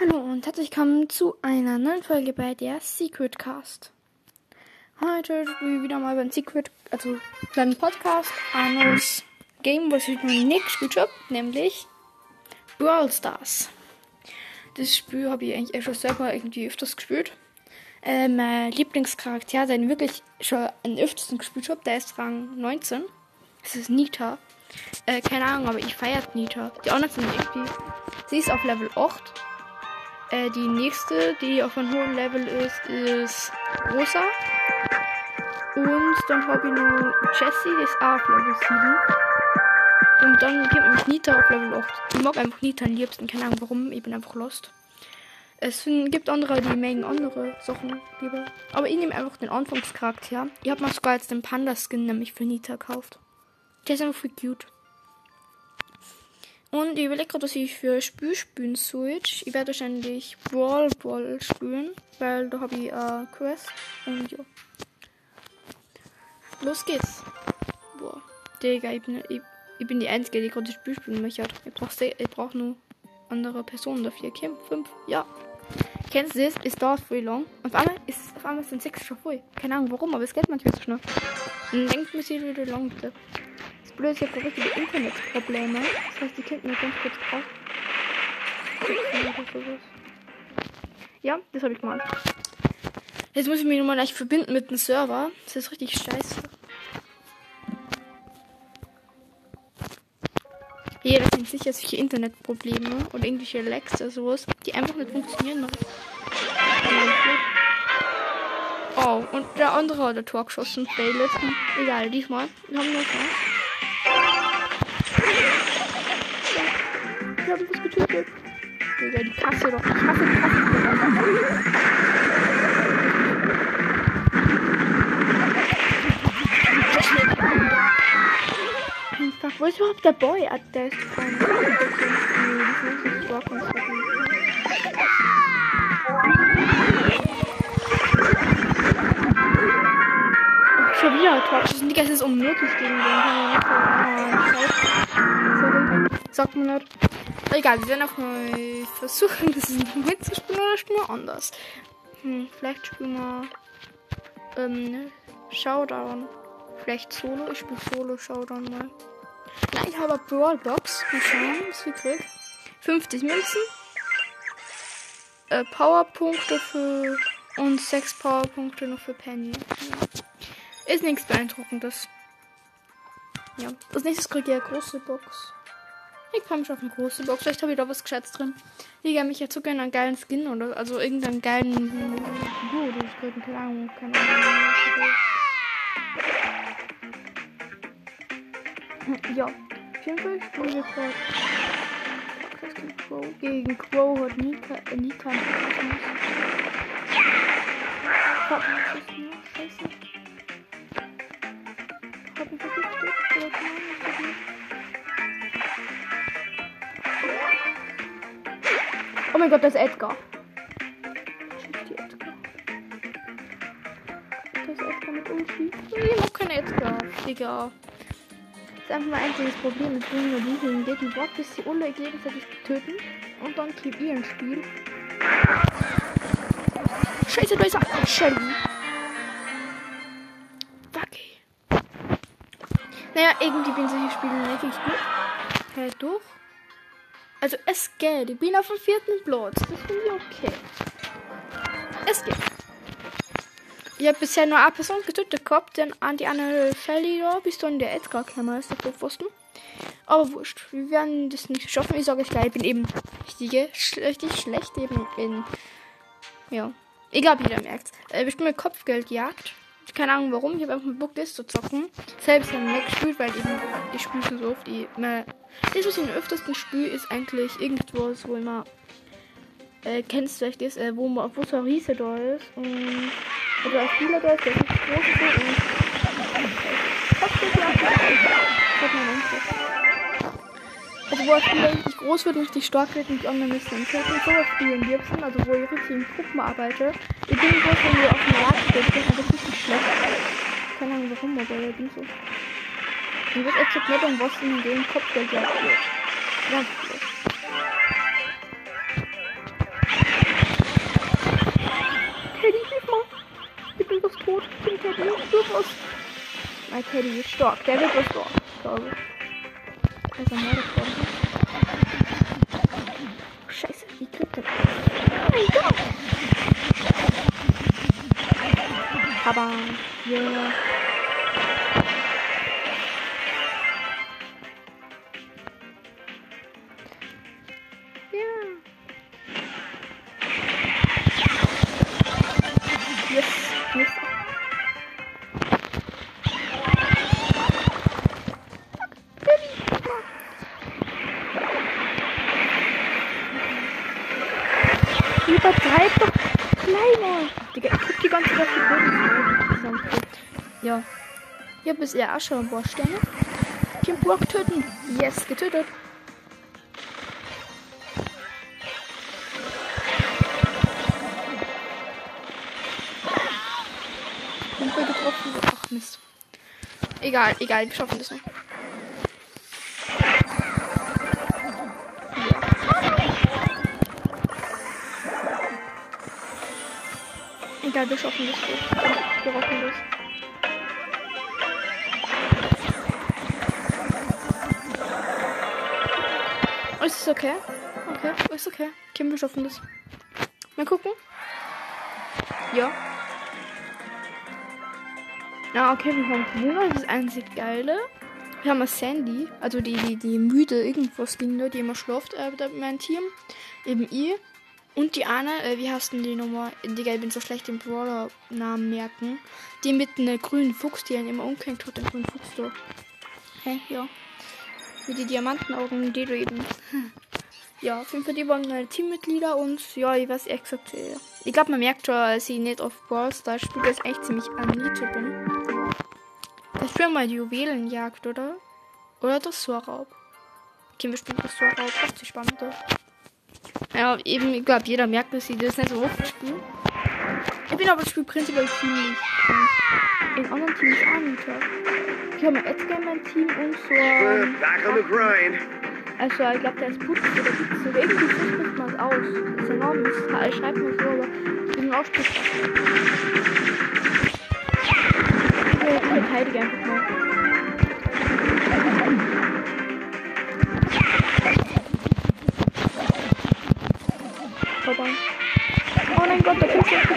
Hallo und herzlich willkommen zu einer neuen Folge bei der Secret Cast. Heute spiele ich wieder mal beim Secret, also beim Podcast, eines Game, was ich noch nicht gespielt habe, nämlich Brawl Stars. Das Spiel habe ich eigentlich schon selber irgendwie öfters gespielt. Äh, mein Lieblingscharakter, den wirklich schon am öftersten gespielt habe, der ist Rang 19. Das ist Nita. Äh, keine Ahnung, aber ich feiert Nita. Die anderen sind irgendwie. Sie ist auf Level 8 äh, die nächste, die auf einem hohen Level ist, ist Rosa. Und dann habe ich noch Jessie, die ist auch auf Level 7. Und dann gibt mich Nita auf Level 8. Ich mag einfach Nita am liebsten, keine Ahnung warum, ich bin einfach lost. Es gibt andere, die mögen andere Sachen lieber. Aber ich nehme einfach den Anfangscharakter. Ich habe mir sogar jetzt den Panda-Skin nämlich für Nita gekauft. Der ist einfach viel cute. Und ich überlege gerade, was ich für Spiel spielen soll. Ich werde wahrscheinlich Brawl Ball spielen, weil da habe ich äh, Quest. Und ja. Los geht's. Boah. Digga, ich bin, ich, ich bin die Einzige, die gerade das Spiel spielen möchte. Ich brauche ich brauch nur andere Personen dafür. Okay, fünf. Ja. Kennst du das? Es dauert voll lang. Auf einmal ist auf einmal sind sechs schon voll. Keine Ahnung warum, aber es geht manchmal so schnell. dann denkt man sich wieder lang bitte blöd, ich habe richtige Internetprobleme. Das heißt, die könnten mir ganz kurz auf. Ja, das habe ich gemacht. Jetzt muss ich mich nochmal gleich verbinden mit dem Server. Das ist richtig scheiße. Jeder kennt sicher solche Internetprobleme oder irgendwelche Lags oder sowas, die einfach nicht funktionieren. Oh, und der andere hat ein Tor geschossen. Egal, diesmal. Wir haben noch was. Ich habe was getötet. Digga, die Kasse doch. Ich hasse die Kasse. Fuck, wo ist überhaupt der Boy? Ah, der ist von. Nicht Schon wieder Torschüssen. Digga, es ist unmöglich gegen den. Sagt man nicht. Egal, wir werden auch mal versuchen, das noch zu spielen oder spielen wir anders. Hm, vielleicht spielen wir ähm, Showdown. Vielleicht Solo. Ich spiele Solo Showdown mal. Nein, ich habe Brawlbox. Mal schauen, was wir kriegen. 50 Münzen. Äh, Powerpunkte für und 6 Powerpunkte noch für Penny. Ja. Ist nichts beeindruckendes. Ja. Als nächstes kriege ich eine große Box. Ich freue mich auf eine große Box. Vielleicht habe ich da was geschätzt drin. Ich habe mich jetzt so gerne einen geilen Skin oder also irgendeinen geilen Figur oder ich kriege keine Ahnung. Keine Ahnung. Ja. Auf jeden Fall spielen wir gerade. Gegen Crow hat Nika, äh, Nika einen Scheiße. Oh mein Gott, das ist Edgar. Die Edgar. Das ist Edgar mit Ulti. Ich mag kein Edgar, Digga. Das ist einfach mein einziges Problem. Ich bringe nur die hin, die Bock, bis sie alle gegenseitig töten. Und dann kriegt ihr ein Spiel. Scheiße, da ist auch Shelly. Fuck. Naja, irgendwie bin solche Spiele nicht gut. Halt durch. Also es geht. Ich bin auf dem vierten Platz. Das finde ich okay. Es geht. Ich habe bisher nur eine Person getötet gehabt, denn an die andere Shelly da, bis dann der Edgar käme, ist der Pfosten. Aber wurscht, wir werden das nicht schaffen. Ich sage es gleich, ich bin eben richtig, richtig schlecht eben in. Ja. Ich glaube, jeder merkt äh, mit Kopfgeldjagd. Keine Ahnung warum, ich habe einfach mit Book das zu zocken. Selbst dann nicht gespielt, weil eben ich spiele so oft. Ich, das, was ich am öftersten spiele, ist eigentlich irgendwo, wo immer. Äh, kennst du vielleicht das, äh, wo, wo so ein Riese da ist. Und, also ein Spieler da ist, der ist groß. Und. Man also wo er Spieler richtig groß wird und richtig stark wird und die anderen müssen im Kirchen so spielen liebsten, also wo ich richtig in Gruppen arbeite. Ich bin so, wenn wir auf dem Rad sind, ist richtig klettern. Keine Ahnung warum, aber der ging so. Und wird er zu klettern, was in dem Kopf der gejagt wird. Ganz blöd. Teddy, hilf mal. Ich bin fast tot. Ich bin Teddy, durchaus. Mein Teddy ist stark. Der wird was stark, glaube ich. Also, mehr davon. Scheiße, wie kriegt er 吧，友。Ja. Hier du auch schon ein paar Sterne. Kim Burg töten. Yes, getötet. Kumpel getroffen. Ach Mist. Egal, egal, wir schaffen das noch. Egal, wir schaffen das. Wir rocken das. Ist okay? Okay, ist okay. Kim, wir schaffen das. Mal gucken. Ja. Ja, okay, wir haben Corona, das ist einzig geile. Wir haben Sandy, also die, die, die müde irgendwas Kinder, die immer schläft, äh, mein Team. Eben ich. Und die Anne, äh, wie heißt denn die Nummer? Digga, ich bin so schlecht im Brawler-Namen merken. Die mit einem grünen Fuchs, die einen immer umgehängt hat, den grünen Fuchs da. Hä? Ja. Mit den Diamantenaugen, die du eben. Ja, auf jeden Fall, die waren meine Teammitglieder und ja, ich weiß ehrlich gesagt, äh, ich glaube, man merkt schon, als ich nicht auf Brawl Stars spiele, dass echt ziemlich an Nito bin. Das spielen mal die Juwelenjagd, oder? Oder das Sorraub. Okay, wir spielen das Sorraub, das ist spannend. Ja, eben, ich glaube, jeder merkt, dass ich das nicht so oft spiele. Ich bin aber das Spiel prinzipiell ziemlich. In anderen Teams auch nicht. Ich habe Edgar in meinem Team und so. Well, back on the grind. Also, ich glaube, der ist putzt oder putzt oder irgendwie spricht man es aus. Das ist enorm, das schreibt man so, aber ich bin auch spitz. Ich verteidige einfach mal. Vorbei. Oh mein Gott, da kommt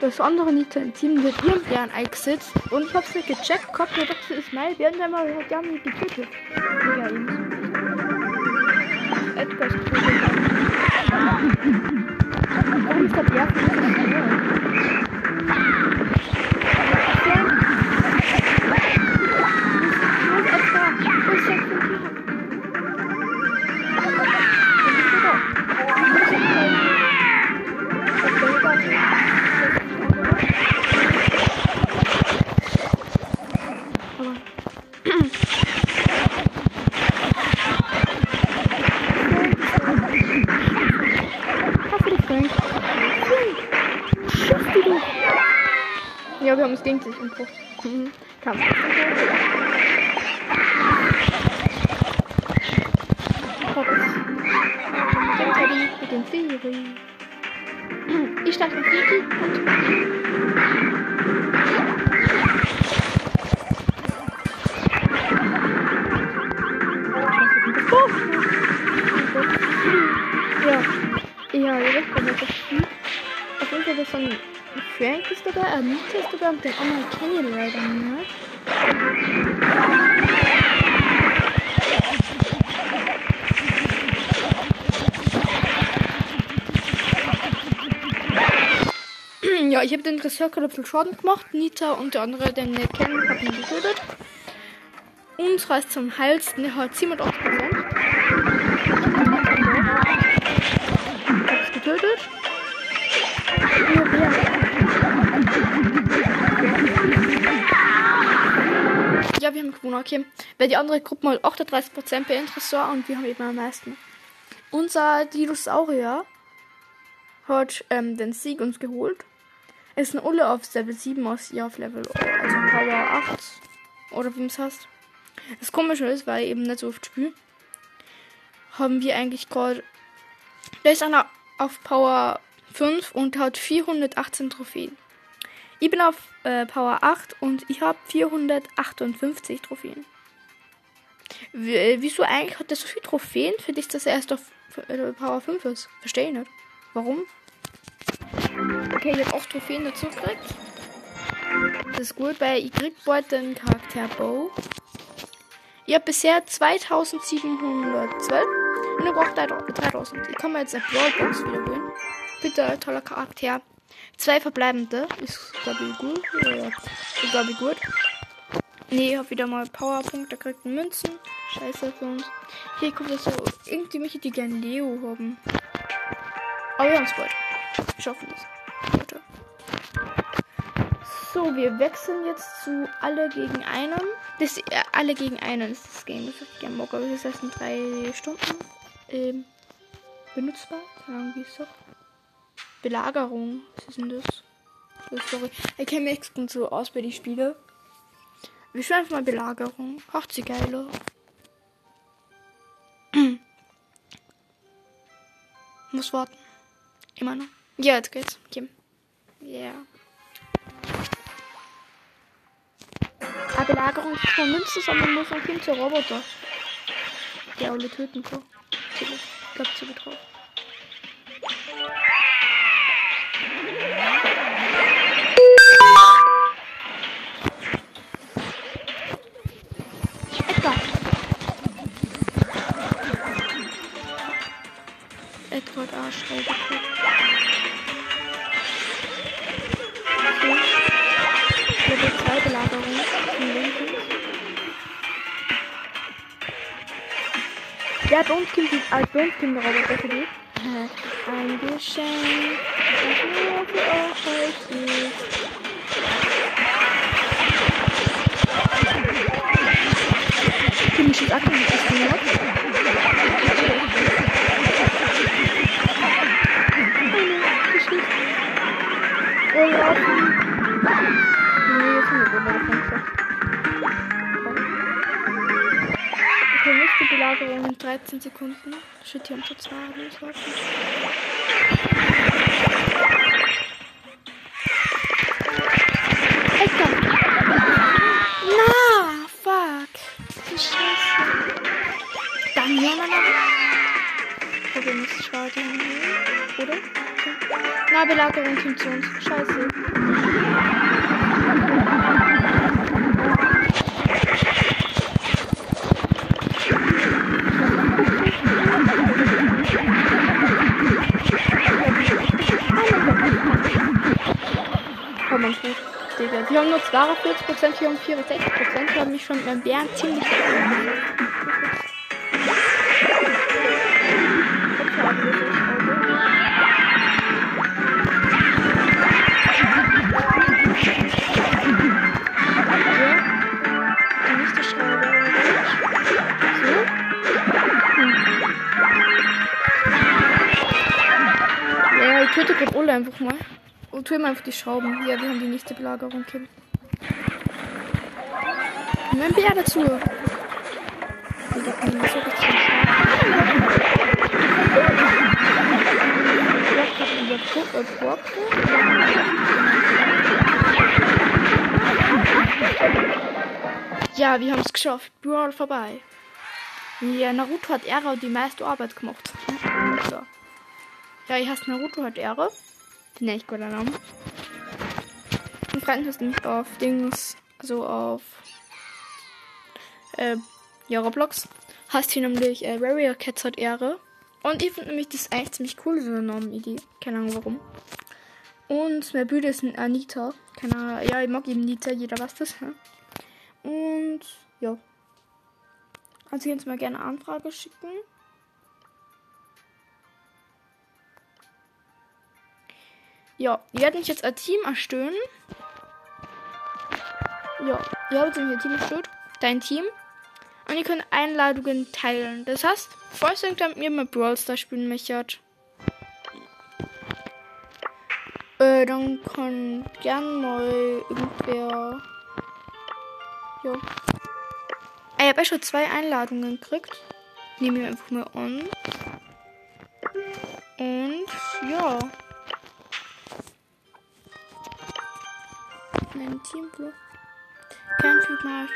Das andere Team ihrem Bären eingesetzt. Und ich hab's nicht mir dachte, das ist mein Bär. Und dann mal hat der mich getötet. Digga, Ja, wir haben es gegenseitig umgebracht. Mhm. Kampf. Mit dem Feri. Ich starte mit Feri und Ja, ja, wisst, wenn das Spiel. Auf jeden Fall ist ein Frank ist dabei, Anita ist dabei und anderen kenne ich leider nicht. Ja, ich habe den bisschen Schaden gemacht. Nita und der andere, den nicht kennen, hat ihn getötet. Uns reißt zum Hals, der hat 87 Prozent. Gewonnen, okay. Weil die andere Gruppe mal 38% bei Interessor und wir haben eben am meisten. Unser Dinosaurier hat ähm, den Sieg uns geholt. Es sind alle auf Level 7 aus ihr auf Level also Power 8. Oder wie es heißt. Das Komische ist, weil ich eben nicht so oft spiele, haben wir eigentlich gerade. Da ist einer auf Power 5 und hat 418 Trophäen. Ich bin auf äh, Power 8 und ich habe 458 Trophäen. Äh, wieso eigentlich hat er so viele Trophäen für dich, dass er erst auf äh, Power 5 ist? Verstehe ich nicht. Warum? Okay, ich habe 8 Trophäen dazu gekriegt. Das ist gut, weil ich krieg bald den Charakter Bow. Ich habe bisher 2712 und ich brauche 3000. Ich kann mir jetzt eine Brawlbox wiederholen. Bitte, toller Charakter. Zwei verbleibende. Ist, glaube ich, gut. Ja, ist, glaube ich, gut. Nee, ich habe wieder mal Powerpunkte, kriegt Münzen. Scheiße für uns. Hier kommt das so. Irgendwie möchte die gerne Leo haben. Aber wir haben es bald. Wir schaffen das. Bitte. So, wir wechseln jetzt zu alle gegen einen. Das äh, alle gegen einen ist das Game. Das ich gerne mag, aber das ist erst in drei Stunden ähm, benutzbar. Keine Ahnung, wie ist das? Belagerung. Was ist denn das? Oh, sorry. Ich kenne mich gut so aus bei den Spielen. Wir spielen einfach mal Belagerung. Ach, sie geil. Muss warten. Immer noch. Ja, jetzt geht's. Okay. Ja. Aber Belagerung ist von Münzen, sondern muss ein Kind zur Roboter. Der alle töten kann. Ich glaube, zu drauf. Bei uns kommt, als bei uns kommt der Roboter für dich. Ein Geschenk, das nur für euch ist. Bin ich jetzt aktiv das 13 Sekunden. Shit, hier haben schon zwei loslaufen. Edgar! Na, fuck! Die Scheiße. Dann ja, Mann. Okay, nicht schade. Oder? Na, Belagerung uns. Scheiße. Digga. Die haben nur 42%, die haben 64%. Die haben mich schon mit meinem Bären ziemlich Ja, ich töte gerade Ole einfach mal. Und tue ihm einfach die Schrauben. Ja, wir haben die nächste Belagerung, Bär dazu. Und da kann man so richtig Ja, wir haben es geschafft. Brawl vorbei. Ja, Naruto hat Ehre und die meiste Arbeit gemacht. So. Ja, ich heiße Naruto hat Ehre. Finde ich guter Name. Und Freund ist nämlich auf Dings, also auf äh, ja, Roblox. Heißt hier nämlich äh, Warrior Cats hat Ehre. Und ich finde nämlich das eigentlich ziemlich cool, so eine Namenidee. Keine Ahnung warum. Und mein Bruder ist ein Anita. Keine Ahnung. Ja, ich mag eben Anita, jeder weiß das. Ja? Und ja. Also jetzt mal gerne Anfrage schicken. Ja, ihr werdet mich jetzt ein Team erstellen. Ja, ihr habt mir ein Team erstellt. Dein Team. Und ihr könnt Einladungen teilen. Das heißt, falls ihr mit mir mal Brawl Stars spielen möchtet, äh, dann kann gern mal irgendwer. Ja. ich habe schon zwei Einladungen gekriegt. Nehmen wir einfach mal an. Und ja. Teamblock. Kein Typ mal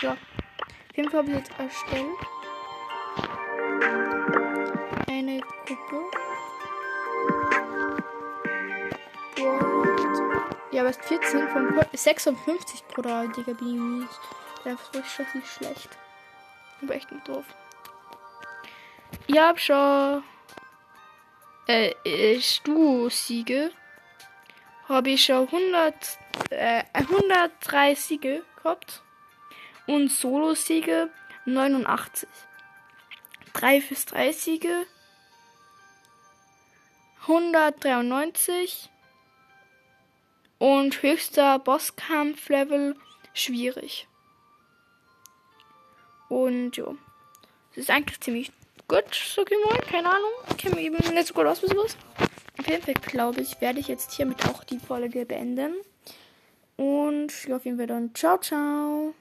Ja. Auf jeden Fall habe ich jetzt erstellt. Eine Gruppe. Ja, aber es 14 von 56 pro Digga, bin ich. Das ist nicht schlecht. Ich bin echt nicht doof. Ich hab schon äh, äh Stu-Siege. Habe ich schon 100, äh, 103 Siege gehabt. Und Solo-Siege 89. 3 fürs 3 Siege 193 und höchster Bosskampf-Level schwierig. Und ja, es ist eigentlich ziemlich gut, ich mal. Keine Ahnung, ich kenne mich eben nicht so gut aus mit sowas. Auf jeden Fall glaube ich, werde ich jetzt hiermit auch die Folge beenden. Und ja, auf jeden Fall dann ciao, ciao.